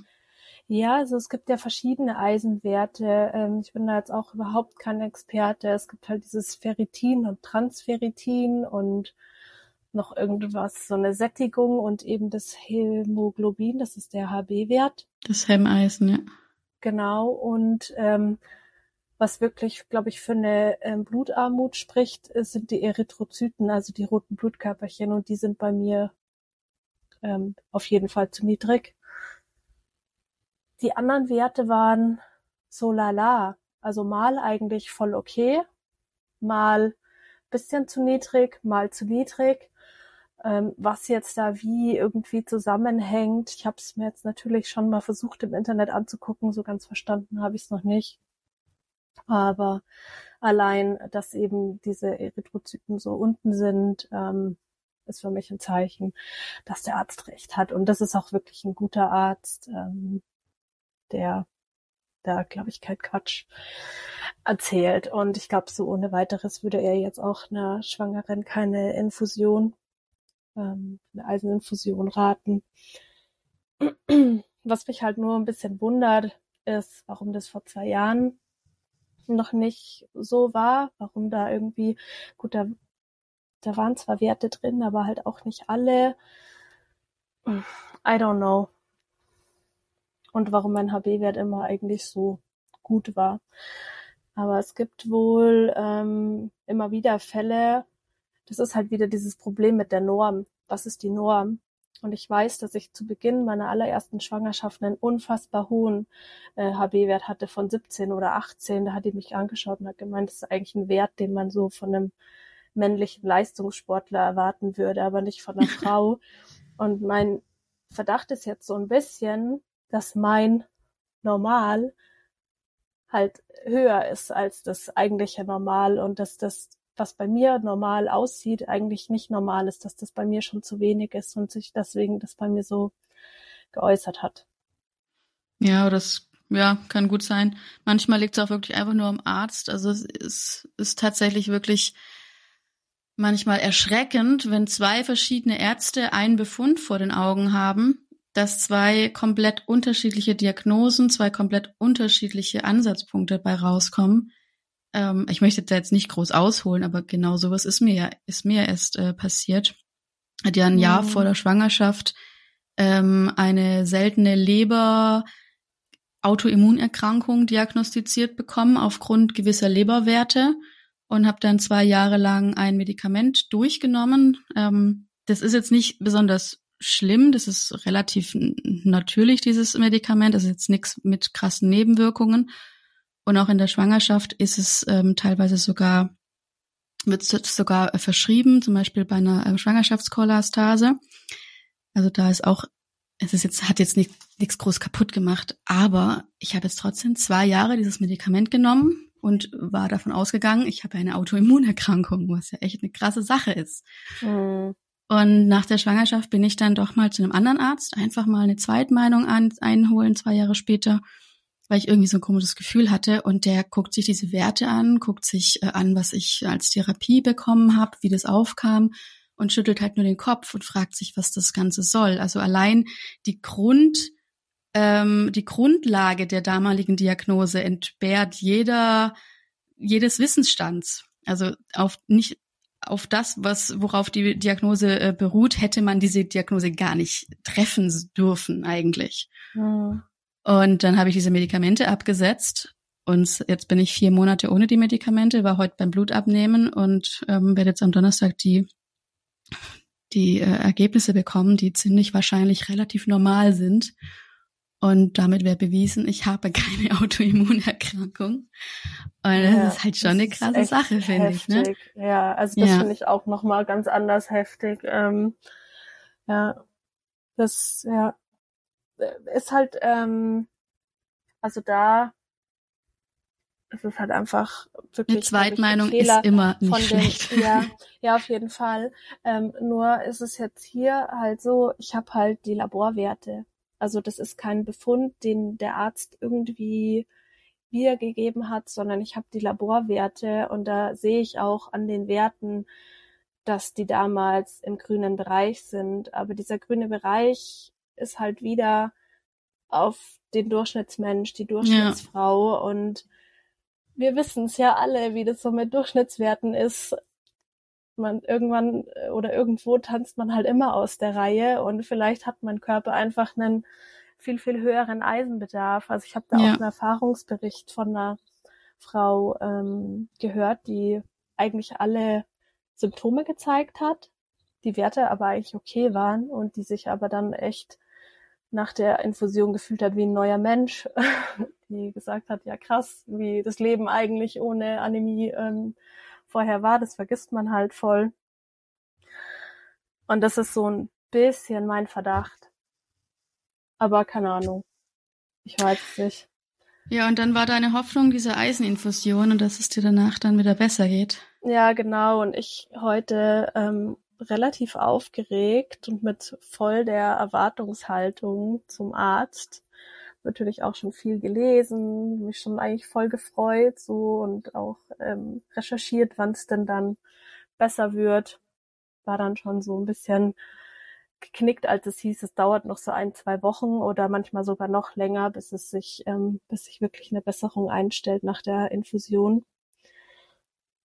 Ja, also es gibt ja verschiedene Eisenwerte. Ähm, ich bin da jetzt auch überhaupt kein Experte. Es gibt halt dieses Ferritin und Transferritin und noch irgendwas, so eine Sättigung und eben das Hämoglobin, das ist der HB-Wert. Das Hemmeisen, ja. Genau. Und ähm, was wirklich, glaube ich, für eine ähm, Blutarmut spricht, sind die Erythrozyten, also die roten Blutkörperchen. Und die sind bei mir ähm, auf jeden Fall zu niedrig. Die anderen Werte waren so lala. Also mal eigentlich voll okay, mal bisschen zu niedrig, mal zu niedrig. Ähm, was jetzt da wie irgendwie zusammenhängt, ich habe es mir jetzt natürlich schon mal versucht im Internet anzugucken, so ganz verstanden habe ich es noch nicht. Aber allein, dass eben diese Erythrozyten so unten sind, ähm, ist für mich ein Zeichen, dass der Arzt recht hat. Und das ist auch wirklich ein guter Arzt. Ähm, der da, glaube ich, kein Quatsch erzählt. Und ich glaube, so ohne weiteres würde er jetzt auch einer Schwangeren keine Infusion, ähm, eine Eiseninfusion raten. Was mich halt nur ein bisschen wundert, ist, warum das vor zwei Jahren noch nicht so war, warum da irgendwie, gut, da, da waren zwar Werte drin, aber halt auch nicht alle. I don't know und warum mein HB-Wert immer eigentlich so gut war. Aber es gibt wohl ähm, immer wieder Fälle, das ist halt wieder dieses Problem mit der Norm. Was ist die Norm? Und ich weiß, dass ich zu Beginn meiner allerersten Schwangerschaft einen unfassbar hohen äh, HB-Wert hatte von 17 oder 18. Da hat die mich angeschaut und hat gemeint, das ist eigentlich ein Wert, den man so von einem männlichen Leistungssportler erwarten würde, aber nicht von einer (laughs) Frau. Und mein Verdacht ist jetzt so ein bisschen, dass mein Normal halt höher ist als das eigentliche Normal und dass das, was bei mir normal aussieht, eigentlich nicht normal ist, dass das bei mir schon zu wenig ist und sich deswegen das bei mir so geäußert hat. Ja, das ja, kann gut sein. Manchmal liegt es auch wirklich einfach nur am Arzt. Also es ist, ist tatsächlich wirklich manchmal erschreckend, wenn zwei verschiedene Ärzte einen Befund vor den Augen haben dass zwei komplett unterschiedliche Diagnosen, zwei komplett unterschiedliche Ansatzpunkte bei rauskommen. Ähm, ich möchte da jetzt nicht groß ausholen, aber genau sowas ist mir ja, ist mir erst äh, passiert. Hat ja ein Jahr mhm. vor der Schwangerschaft ähm, eine seltene Leber Autoimmunerkrankung diagnostiziert bekommen aufgrund gewisser Leberwerte und habe dann zwei Jahre lang ein Medikament durchgenommen. Ähm, das ist jetzt nicht besonders schlimm. Das ist relativ natürlich, dieses Medikament. Das ist jetzt nichts mit krassen Nebenwirkungen. Und auch in der Schwangerschaft ist es ähm, teilweise sogar, wird es sogar verschrieben, zum Beispiel bei einer äh, Schwangerschaftskolastase. Also da ist auch, es ist jetzt, hat jetzt nicht, nichts groß kaputt gemacht, aber ich habe jetzt trotzdem zwei Jahre dieses Medikament genommen und war davon ausgegangen, ich habe eine Autoimmunerkrankung, was ja echt eine krasse Sache ist. Mhm. Und nach der Schwangerschaft bin ich dann doch mal zu einem anderen Arzt, einfach mal eine Zweitmeinung an, einholen, zwei Jahre später, weil ich irgendwie so ein komisches Gefühl hatte. Und der guckt sich diese Werte an, guckt sich äh, an, was ich als Therapie bekommen habe, wie das aufkam und schüttelt halt nur den Kopf und fragt sich, was das Ganze soll. Also allein die Grund, ähm, die Grundlage der damaligen Diagnose entbehrt jeder, jedes Wissensstands. Also auf nicht auf das, was worauf die Diagnose äh, beruht, hätte man diese Diagnose gar nicht treffen dürfen eigentlich. Mhm. Und dann habe ich diese Medikamente abgesetzt und jetzt bin ich vier Monate ohne die Medikamente, war heute beim Blutabnehmen und ähm, werde jetzt am Donnerstag die die äh, Ergebnisse bekommen, die ziemlich wahrscheinlich relativ normal sind. Und damit wäre bewiesen, ich habe keine (laughs) Autoimmunerkrankung. Und das ja, ist halt schon eine krasse Sache, finde ich. Ne? Ja, also das ja. finde ich auch nochmal ganz anders heftig. Ähm, ja, das ja ist halt, ähm, also da es ist halt einfach wirklich. Eine Zweitmeinung ist immer nicht den, schlecht. Ja, ja, auf jeden Fall. Ähm, nur ist es jetzt hier halt so, ich habe halt die Laborwerte also das ist kein Befund, den der Arzt irgendwie wiedergegeben hat, sondern ich habe die Laborwerte und da sehe ich auch an den Werten, dass die damals im grünen Bereich sind. Aber dieser grüne Bereich ist halt wieder auf den Durchschnittsmensch, die Durchschnittsfrau ja. und wir wissen es ja alle, wie das so mit Durchschnittswerten ist man irgendwann äh, oder irgendwo tanzt man halt immer aus der Reihe und vielleicht hat mein Körper einfach einen viel, viel höheren Eisenbedarf. Also ich habe da ja. auch einen Erfahrungsbericht von einer Frau ähm, gehört, die eigentlich alle Symptome gezeigt hat, die Werte aber eigentlich okay waren und die sich aber dann echt nach der Infusion gefühlt hat wie ein neuer Mensch, (laughs) die gesagt hat, ja krass, wie das Leben eigentlich ohne Anämie ähm, vorher war, das vergisst man halt voll. Und das ist so ein bisschen mein Verdacht. Aber keine Ahnung. Ich weiß es nicht. Ja, und dann war deine Hoffnung diese Eiseninfusion und dass es dir danach dann wieder besser geht. Ja, genau. Und ich heute ähm, relativ aufgeregt und mit voll der Erwartungshaltung zum Arzt natürlich auch schon viel gelesen, mich schon eigentlich voll gefreut so und auch ähm, recherchiert, wann es denn dann besser wird. War dann schon so ein bisschen geknickt, als es hieß, es dauert noch so ein, zwei Wochen oder manchmal sogar noch länger, bis es sich, ähm, bis sich wirklich eine Besserung einstellt nach der Infusion.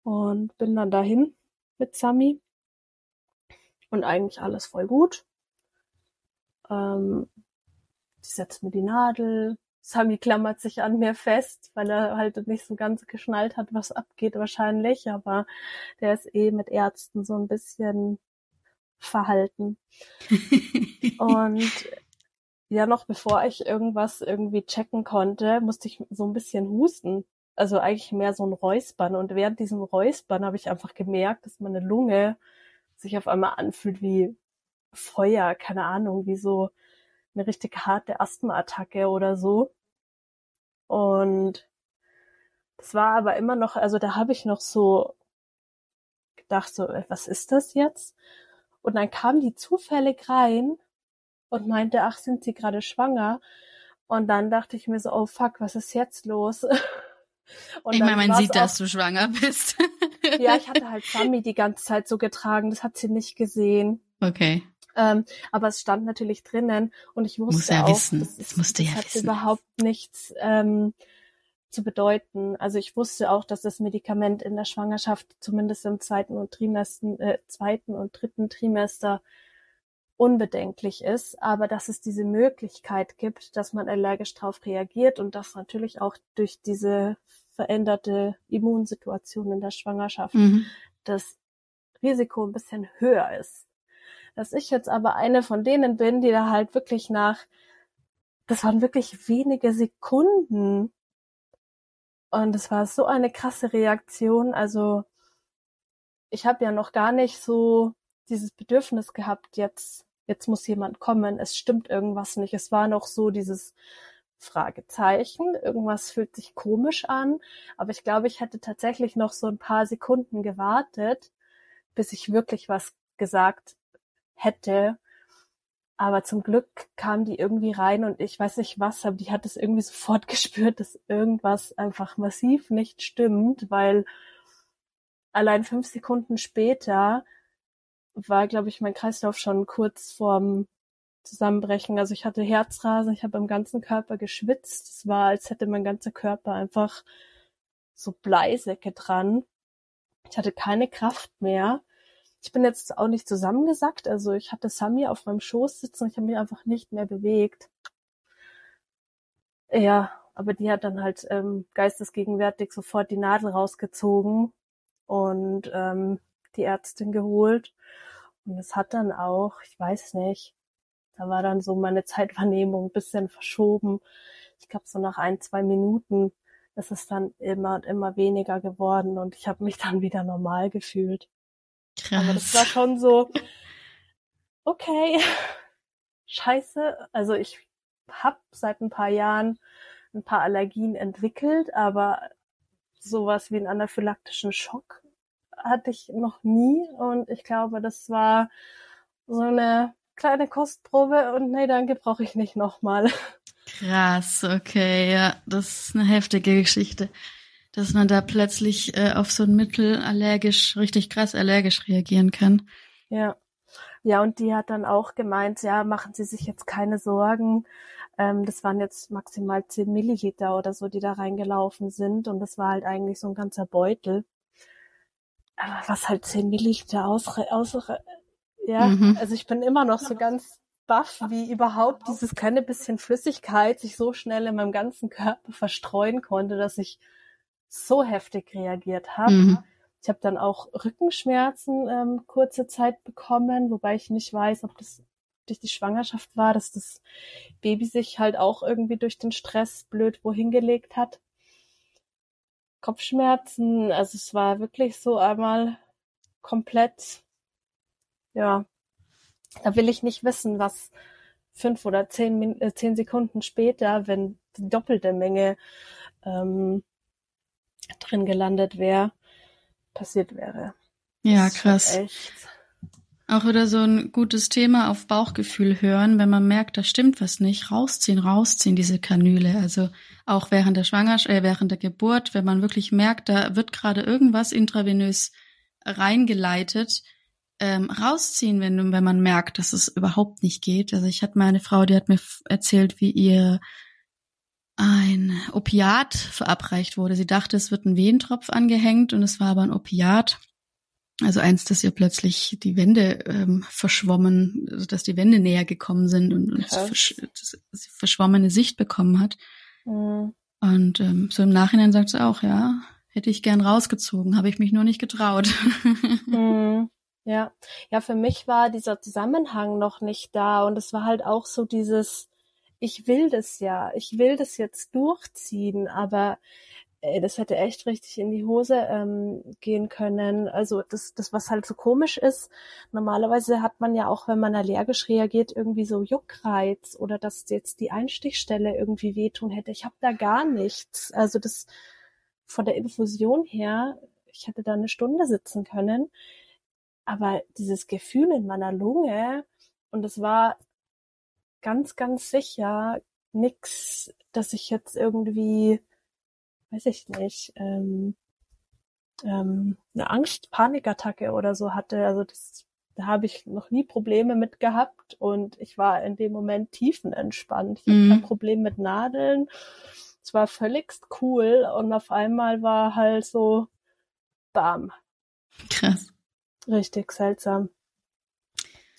Und bin dann dahin mit Sami. Und eigentlich alles voll gut. Ähm, die setzt mir die Nadel. Sami klammert sich an mir fest, weil er halt nicht so ganz geschnallt hat, was abgeht wahrscheinlich, aber der ist eh mit Ärzten so ein bisschen verhalten. (laughs) und ja, noch bevor ich irgendwas irgendwie checken konnte, musste ich so ein bisschen husten. Also eigentlich mehr so ein Räuspern. Und während diesem Räuspern habe ich einfach gemerkt, dass meine Lunge sich auf einmal anfühlt wie Feuer, keine Ahnung, wie so eine richtig harte Asthma-Attacke oder so. Und das war aber immer noch, also da habe ich noch so gedacht, so, äh, was ist das jetzt? Und dann kam die zufällig rein und meinte, ach, sind Sie gerade schwanger? Und dann dachte ich mir so, oh fuck, was ist jetzt los? (laughs) Und ich meine, man sieht, auch, dass du schwanger bist. (laughs) ja, ich hatte halt Sami die ganze Zeit so getragen, das hat sie nicht gesehen. Okay. Ähm, aber es stand natürlich drinnen und ich wusste Muss ja auch, wissen. das, das musste das ja hat wissen. überhaupt nichts ähm, zu bedeuten. Also ich wusste auch, dass das Medikament in der Schwangerschaft zumindest im zweiten und Trimester, äh, zweiten und dritten Trimester unbedenklich ist, aber dass es diese Möglichkeit gibt, dass man allergisch darauf reagiert und dass natürlich auch durch diese veränderte Immunsituation in der Schwangerschaft mhm. das Risiko ein bisschen höher ist dass ich jetzt aber eine von denen bin, die da halt wirklich nach, das waren wirklich wenige Sekunden. Und es war so eine krasse Reaktion. Also ich habe ja noch gar nicht so dieses Bedürfnis gehabt, jetzt, jetzt muss jemand kommen, es stimmt irgendwas nicht. Es war noch so dieses Fragezeichen, irgendwas fühlt sich komisch an, aber ich glaube, ich hätte tatsächlich noch so ein paar Sekunden gewartet, bis ich wirklich was gesagt hätte. Aber zum Glück kam die irgendwie rein und ich weiß nicht was, aber die hat es irgendwie sofort (laughs) gespürt, dass irgendwas einfach massiv nicht stimmt, weil allein fünf Sekunden später war, glaube ich, mein Kreislauf schon kurz vorm Zusammenbrechen. Also ich hatte Herzrasen, ich habe am ganzen Körper geschwitzt. Es war, als hätte mein ganzer Körper einfach so Bleisäcke dran. Ich hatte keine Kraft mehr ich bin jetzt auch nicht zusammengesackt. Also ich hatte Sami auf meinem Schoß sitzen ich habe mich einfach nicht mehr bewegt. Ja, aber die hat dann halt ähm, geistesgegenwärtig sofort die Nadel rausgezogen und ähm, die Ärztin geholt. Und es hat dann auch, ich weiß nicht, da war dann so meine (laughs) Zeitwahrnehmung ein bisschen verschoben. Ich glaube, so nach ein, zwei Minuten ist es dann immer und immer weniger geworden und ich habe mich (laughs) dann wieder normal gefühlt. Krass. Aber das war schon so, okay, (laughs) scheiße. Also ich habe seit ein paar Jahren ein paar Allergien entwickelt, aber sowas wie einen anaphylaktischen Schock hatte ich noch nie und ich glaube, das war so eine kleine Kostprobe und nee, danke, brauche ich nicht nochmal. (laughs) Krass, okay, ja, das ist eine heftige Geschichte, dass man da plötzlich äh, auf so ein Mittel allergisch, richtig krass allergisch reagieren kann. Ja. Ja, und die hat dann auch gemeint, ja, machen Sie sich jetzt keine Sorgen. Ähm, das waren jetzt maximal 10 Milliliter oder so, die da reingelaufen sind. Und das war halt eigentlich so ein ganzer Beutel. Aber was halt 10 Milliliter aus, aus ja, mhm. also ich bin immer noch so ganz baff, wie überhaupt dieses kleine bisschen Flüssigkeit sich so schnell in meinem ganzen Körper verstreuen konnte, dass ich so heftig reagiert habe. Mhm. Ich habe dann auch Rückenschmerzen ähm, kurze Zeit bekommen, wobei ich nicht weiß, ob das durch die Schwangerschaft war, dass das Baby sich halt auch irgendwie durch den Stress blöd wohin gelegt hat. Kopfschmerzen, also es war wirklich so einmal komplett, ja, da will ich nicht wissen, was fünf oder zehn, äh, zehn Sekunden später, wenn die doppelte Menge ähm, drin gelandet wäre, passiert wäre. Ja, krass. Auch wieder so ein gutes Thema auf Bauchgefühl hören, wenn man merkt, da stimmt was nicht, rausziehen, rausziehen diese Kanüle. Also auch während der Schwangerschaft, äh, während der Geburt, wenn man wirklich merkt, da wird gerade irgendwas intravenös reingeleitet, ähm, rausziehen, wenn, wenn man merkt, dass es überhaupt nicht geht. Also ich hatte meine Frau, die hat mir erzählt, wie ihr ein Opiat verabreicht wurde. Sie dachte, es wird ein Wehentropf angehängt und es war aber ein Opiat. Also eins, dass ihr plötzlich die Wände ähm, verschwommen, also dass die Wände näher gekommen sind und, und versch sie verschwommene Sicht bekommen hat. Mhm. Und ähm, so im Nachhinein sagt sie auch, ja, hätte ich gern rausgezogen, habe ich mich nur nicht getraut. (laughs) Mhm. Ja, ja, für mich war dieser Zusammenhang noch nicht da und es war halt auch so dieses, ich will das ja, ich will das jetzt durchziehen, aber ey, das hätte echt richtig in die Hose ähm, gehen können. Also das, das, was halt so komisch ist, normalerweise hat man ja auch, wenn man allergisch reagiert, irgendwie so Juckreiz oder dass jetzt die Einstichstelle irgendwie wehtun hätte. Ich habe da gar nichts. Also das von der Infusion her, ich hätte da eine Stunde sitzen können aber dieses Gefühl in meiner Lunge, und es war ganz, ganz sicher nix, dass ich jetzt irgendwie, weiß ich nicht, ähm, ähm, eine Angst, Panikattacke oder so hatte. Also das, da habe ich noch nie Probleme mit gehabt und ich war in dem Moment tiefenentspannt. Ich mhm. hatte kein Problem mit Nadeln. Es war völligst cool und auf einmal war halt so, bam. Krass. Richtig seltsam.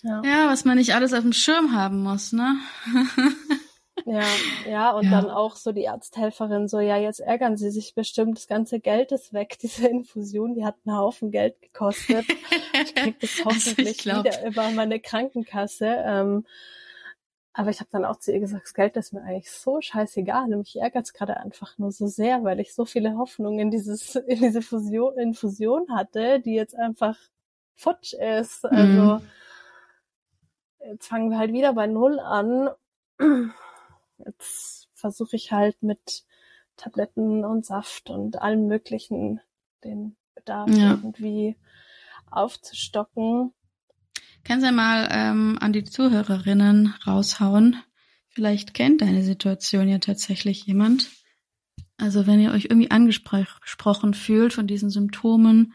Ja. ja, was man nicht alles auf dem Schirm haben muss, ne? (laughs) ja, ja, und ja. dann auch so die Arzthelferin so, ja, jetzt ärgern sie sich bestimmt, das ganze Geld ist weg, (laughs) diese Infusion, die hat einen Haufen Geld gekostet. ich krieg das (laughs) also hoffentlich also wieder über meine Krankenkasse. Ähm, aber ich habe dann auch zu ihr gesagt, das Geld ist mir eigentlich so scheißegal. Und mich ärgert es gerade einfach nur so sehr, weil ich so viele Hoffnungen in dieses, (laughs) in diese Fusion, Infusion hatte, die jetzt einfach futsch ist. Also mhm. jetzt fangen wir halt wieder bei Null an. (clears throat) Jetzt versuche ich halt mit Tabletten und Saft und allem möglichen den Bedarf ja. irgendwie aufzustocken. Kannst du ja mal ähm, an die Zuhörerinnen raushauen? Vielleicht kennt deine Situation ja tatsächlich jemand. Also wenn ihr euch irgendwie angesprochen fühlt von diesen Symptomen,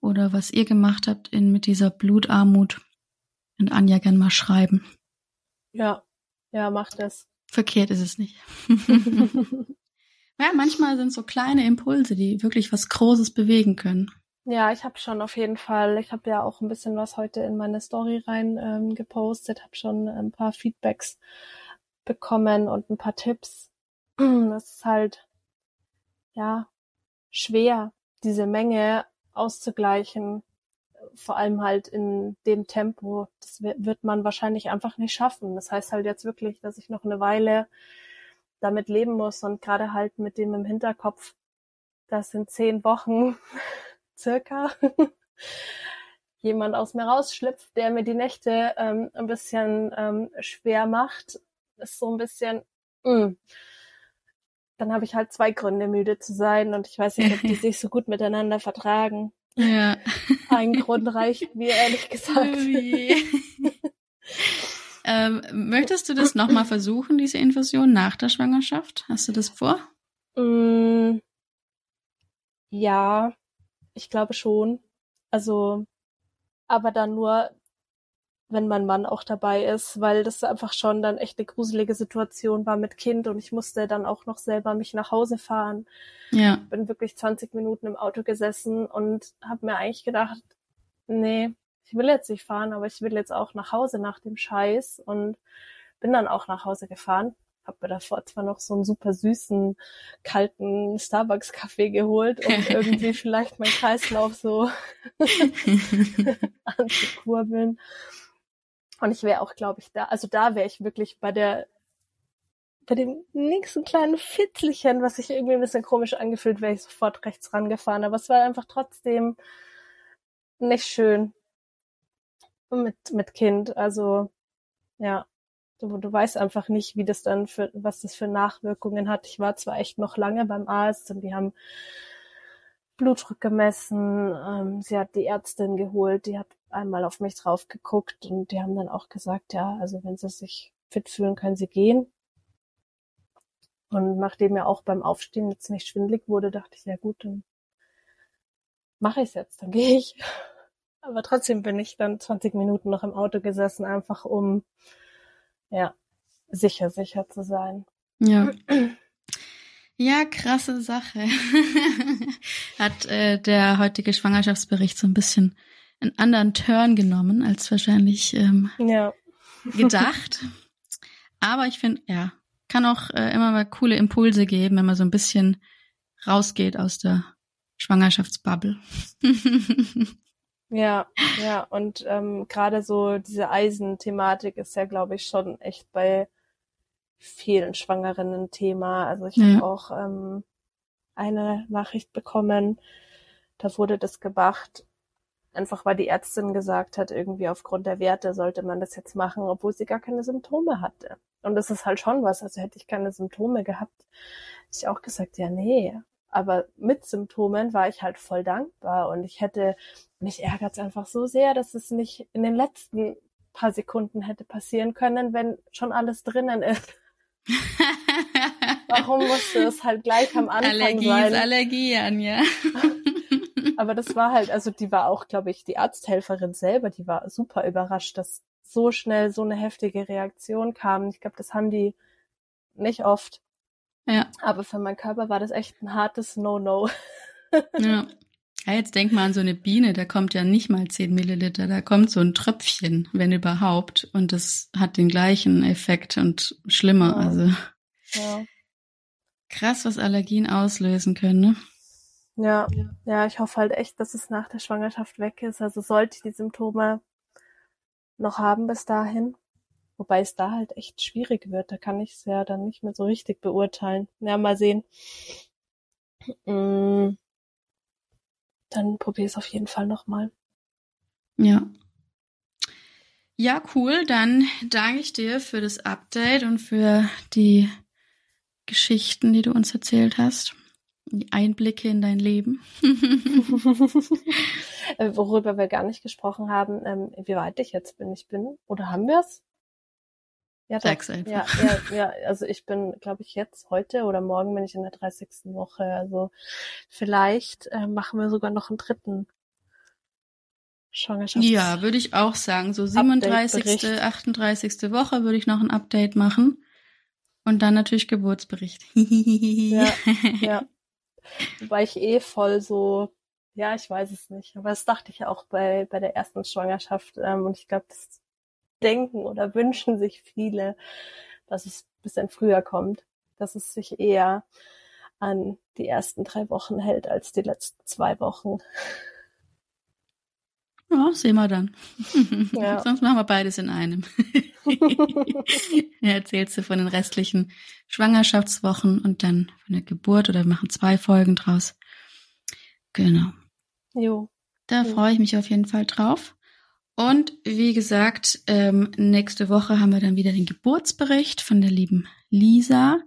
oder was ihr gemacht habt in, mit dieser Blutarmut und Anja gern mal schreiben. Ja, ja, macht das. Verkehrt ist es nicht. (laughs) ja, manchmal sind so kleine Impulse, die wirklich was Großes bewegen können. Ja, ich habe schon auf jeden Fall. Ich habe ja auch ein bisschen was heute in meine Story rein ähm, gepostet, habe schon ein paar Feedbacks bekommen und ein paar Tipps. (clears throat) Das ist halt ja schwer, diese Menge auszugleichen, vor allem halt in dem Tempo. Das wird man wahrscheinlich einfach nicht schaffen. Das heißt halt jetzt wirklich, dass ich noch eine Weile damit leben muss und gerade halt mit dem im Hinterkopf, das sind zehn Wochen (laughs) circa (laughs) jemand aus mir rausschlüpft, der mir die Nächte ähm, ein bisschen ähm, schwer macht, ist so ein bisschen, mh. Mm. dann habe ich halt zwei Gründe, müde zu sein und ich weiß nicht, ob die (laughs) sich so gut miteinander vertragen. Ja. Ein Grund reicht mir ehrlich (laughs) gesagt. Oh ähm, möchtest du das nochmal versuchen, diese Infusion nach der Schwangerschaft? Hast du das vor? Mm, ja, ich glaube schon. Also, aber dann nur, wenn mein Mann auch dabei ist, weil das einfach schon dann echt eine gruselige Situation war mit Kind und ich musste dann auch noch selber mich nach Hause fahren. Ja. Bin wirklich 20 Minuten im Auto gesessen und habe mir eigentlich gedacht, nee, ich will jetzt nicht fahren, aber ich will jetzt auch nach Hause nach dem Scheiß und bin dann auch nach Hause gefahren habe mir davor zwar noch so einen super süßen, kalten Starbucks-Kaffee geholt, um (laughs) irgendwie vielleicht mein Kreislauf so (laughs) (laughs) anzukurbeln. Und ich wäre auch, glaube ich, da, also da wäre ich wirklich bei der, bei dem nächsten kleinen Fitzelchen, was sich irgendwie ein bisschen komisch angefühlt, wäre ich sofort rechts rangefahren. Aber es war einfach trotzdem nicht schön mit, mit Kind. Also, ja, Du, du weißt einfach nicht, wie das dann für, was das für Nachwirkungen hat. Ich war zwar echt noch lange beim Arzt und die haben Blutdruck gemessen. Ähm, sie hat die Ärztin geholt, die hat einmal auf mich drauf geguckt und die haben dann auch gesagt, ja, also wenn sie sich fit fühlen, können sie gehen. Und nachdem mir auch beim Aufstehen jetzt nicht schwindlig wurde, dachte ich, ja gut, dann mache ich es jetzt, dann gehe ich. (laughs) Aber trotzdem bin ich dann 20 Minuten noch im Auto gesessen, einfach um ja, sicher, sicher zu sein. Ja. (clears throat) Ja, krasse Sache. (laughs) Hat äh, der heutige Schwangerschaftsbericht so ein bisschen einen anderen Turn genommen als wahrscheinlich ähm, ja. gedacht. Aber ich finde, ja, kann auch äh, immer mal coole Impulse geben, wenn man so ein bisschen rausgeht aus der Schwangerschaftsbubble. Ja, ja, und ähm, gerade so diese Eisenthematik ist ja, glaube ich, schon echt bei vielen Schwangerinnen Thema. Also ich ja. habe auch ähm, eine Nachricht bekommen, da wurde das gemacht, einfach weil die Ärztin gesagt hat, irgendwie aufgrund der Werte sollte man das jetzt machen, obwohl sie gar keine Symptome hatte. Und das ist halt schon was. Also hätte ich keine Symptome gehabt, hätte ich auch gesagt, ja, nee, aber mit Symptomen war ich halt voll dankbar und ich hätte, mich ärgert es einfach so sehr, dass es nicht in den letzten paar Sekunden hätte passieren können, wenn schon alles drinnen ist. Warum musste es halt gleich am Anfang Allergie sein? Ist Allergie, Anja. (laughs) (laughs) Aber das war halt, also die war auch, glaube ich, die Arzthelferin selber, die war super überrascht, dass so schnell so eine heftige Reaktion kam. Ich glaube, das haben die nicht oft. Ja. Aber für meinen Körper war das echt ein hartes No-No. ja. (laughs) Ja, jetzt denk mal an so eine Biene, da kommt ja nicht mal 10 Milliliter, da kommt so ein Tröpfchen, wenn überhaupt, und das hat den gleichen Effekt und schlimmer, ja. also. Ja. Krass, was Allergien auslösen können, ne? Ja, ja, ich hoffe halt echt, dass es nach der Schwangerschaft weg ist. Also sollte ich die Symptome noch haben bis dahin, Wobei es da halt echt schwierig wird. Da kann ich es ja dann nicht mehr so richtig beurteilen. Ja, mal sehen. Mm. Dann probiere es auf jeden Fall nochmal. Ja. Ja, cool. Dann danke ich dir für das Update und für die Geschichten, die du uns erzählt hast. Die Einblicke in dein Leben. (laughs) Äh, worüber wir gar nicht gesprochen haben, ähm, wie weit ich jetzt bin. Ich bin, oder haben wir es? Ja, Sag's einfach. Ja, ja, ja, also ich bin, glaube ich, jetzt, heute oder morgen bin ich in der 30. Woche. Also vielleicht äh, machen wir sogar noch einen dritten Schwangerschafts Ja, würde ich auch sagen. So 37., 38. Woche würde ich noch ein Update machen. Und dann natürlich Geburtsbericht. (laughs) ja, (laughs) ja. Wobei ich eh voll so Ja, ich weiß es nicht. Aber das dachte ich auch bei, bei der ersten Schwangerschaft. Ähm, und ich glaube, das denken oder wünschen sich viele, dass es ein bisschen früher kommt. Dass es sich eher an die ersten drei Wochen hält als die letzten zwei Wochen. Ja, sehen wir dann. (laughs) Ja. Sonst machen wir beides in einem. (laughs) ja, erzählst du von den restlichen Schwangerschaftswochen und dann von der Geburt oder wir machen zwei Folgen draus. Genau. Jo. Da jo. freue ich mich auf jeden Fall drauf. Und wie gesagt, ähm, nächste Woche haben wir dann wieder den Geburtsbericht von der lieben Lisa.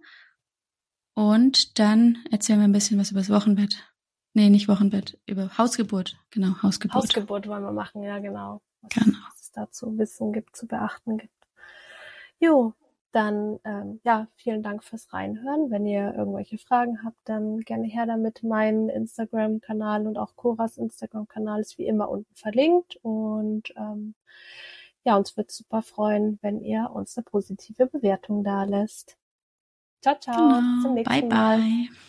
Und dann erzählen wir ein bisschen was über das Wochenbett. Nee, nicht Wochenbett, über Hausgeburt. Genau, Hausgeburt. Hausgeburt wollen wir machen, ja, genau. Was, genau. was es da zu wissen gibt, zu beachten gibt. Jo, dann ähm, ja, vielen Dank fürs Reinhören. Wenn ihr irgendwelche Fragen habt, dann gerne her damit. Mein Instagram-Kanal und auch Coras Instagram-Kanal ist wie immer unten verlinkt. Und ähm, ja, uns wird super freuen, wenn ihr uns eine positive Bewertung da lässt. Ciao, ciao. Genau. Bis zum nächsten bye, Mal.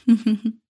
Bye. (laughs)